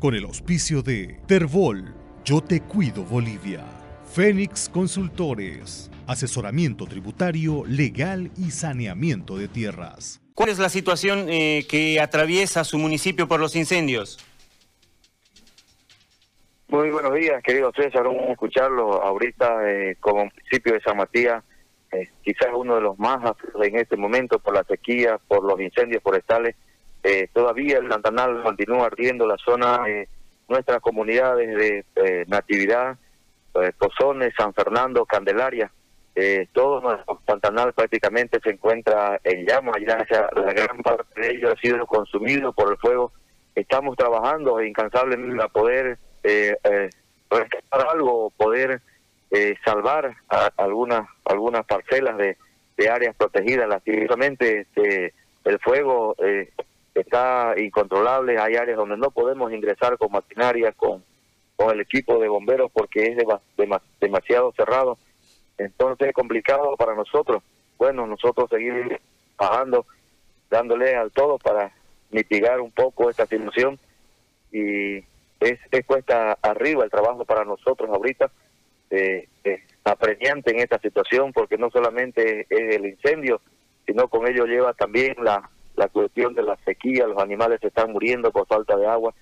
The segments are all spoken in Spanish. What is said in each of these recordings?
con el auspicio de Terbol, Yo Te Cuido Bolivia, Fénix Consultores, asesoramiento tributario, legal y saneamiento de tierras. ¿Cuál es la situación eh, que atraviesa su municipio por los incendios? Muy buenos días, querido César, un escucharlo ahorita eh, como municipio de San Matías, eh, quizás uno de los más en este momento por la sequía, por los incendios forestales. Eh, todavía el Santanal continúa ardiendo la zona, de nuestras comunidades de Natividad, Pozones, San Fernando, Candelaria, todo nuestro Santanal prácticamente se encuentra en llamas, ya la gran parte de ello ha sido consumido por el fuego. Estamos trabajando incansablemente para poder eh, eh, rescatar algo, poder eh, salvar algunas algunas parcelas de, de áreas protegidas. Lastimosamente este, el fuego eh, está incontrolable, hay áreas donde no podemos ingresar con maquinaria, con, con el equipo de bomberos porque es demasiado cerrado. Entonces es complicado para nosotros. Bueno, nosotros seguir bajando, dándole al todo para mitigar un poco esta situación y es, cuesta arriba el trabajo para nosotros ahorita, eh, apremiante en esta situación porque no solamente es el incendio, sino con ello lleva también la, la cuestión de la sequía, los animales se están muriendo por falta de agua.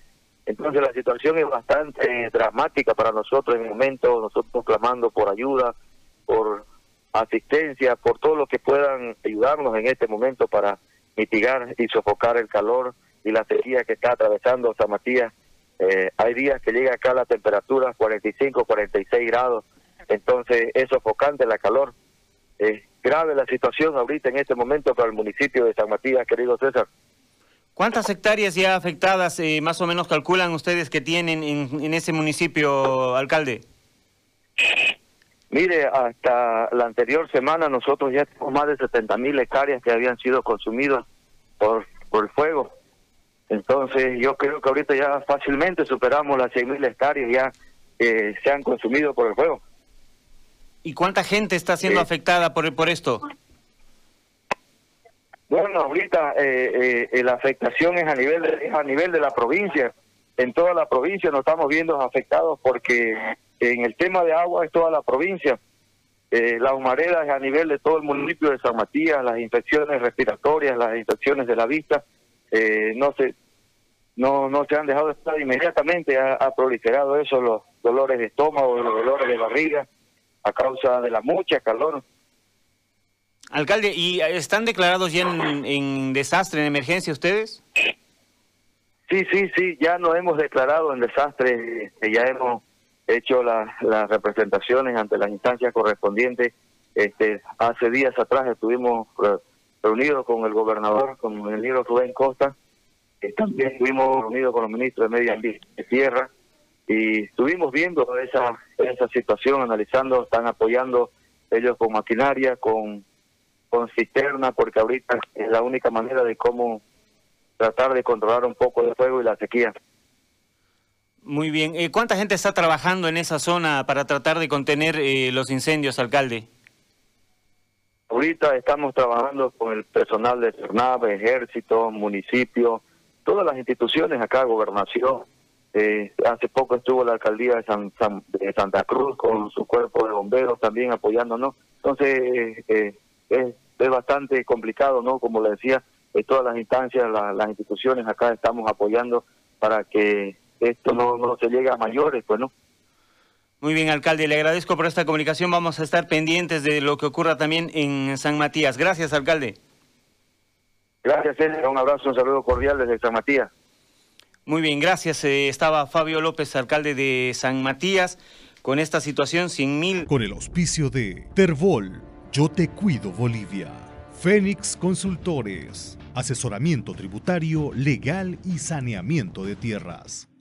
Entonces la situación es bastante dramática para nosotros en el momento, nosotros clamando por ayuda, por asistencia, por todo lo que puedan ayudarnos en este momento para mitigar y sofocar el calor y la sequía que está atravesando San Matías eh, hay días que llega acá la temperatura 45, 46 grados, entonces es sofocante la calor. Es grave la situación ahorita en este momento para el municipio de San Matías, querido César. ¿Cuántas hectáreas ya afectadas eh, más o menos calculan ustedes que tienen en, ese municipio, alcalde? Mire, hasta la anterior semana nosotros ya tenemos más de 70 mil hectáreas que habían sido consumidas por, por el fuego. Entonces yo creo que ahorita ya fácilmente superamos las 6.000 hectáreas ya que se han consumido por el fuego. ¿Y cuánta gente está siendo afectada por, por esto? Bueno, ahorita eh, eh, la afectación es a nivel de, es a nivel de la provincia. En toda la provincia nos estamos viendo afectados porque en el tema de agua es toda la provincia. Eh, las humaredas es a nivel de todo el municipio de San Matías, las infecciones respiratorias, las infecciones de la vista eh, no se no no se han dejado de estar inmediatamente ha, proliferado eso los dolores de estómago los dolores de barriga a causa de la mucha calor. Alcalde y están declarados ya en, desastre en emergencia ustedes sí sí sí ya nos hemos declarado en desastre este, ya hemos hecho las representaciones ante las instancias correspondientes. Este hace días atrás estuvimos eh, reunidos con el gobernador, con el libro Rubén Costa, también estuvimos reunidos con los ministros de Medio Ambiente de Tierra y estuvimos viendo esa, esa situación, analizando, están apoyando ellos con maquinaria, con, con cisterna, porque ahorita es la única manera de cómo tratar de controlar un poco el fuego y la sequía. Muy bien. Eh, ¿Cuánta gente está trabajando en esa zona para tratar de contener eh, los incendios, alcalde? Ahorita estamos trabajando con el personal de CERNAV, ejército, municipio, todas las instituciones acá, gobernación. Eh, hace poco estuvo la alcaldía de, Santa Cruz con su cuerpo de bomberos también apoyándonos. Entonces, eh, es, bastante complicado, ¿no? Como le decía, eh, todas las instancias, las instituciones acá estamos apoyando para que esto no, no se llegue a mayores, pues, ¿no? Muy bien, alcalde, le agradezco por esta comunicación. Vamos a estar pendientes de lo que ocurra también en San Matías. Gracias, alcalde. Gracias, César. Un abrazo, un saludo cordial desde San Matías. Muy bien, gracias. Eh, estaba Fabio López, alcalde de San Matías, con esta situación 100 mil. Con el auspicio de Terbol, Yo Te Cuido Bolivia. Fénix Consultores, asesoramiento tributario, legal y saneamiento de tierras.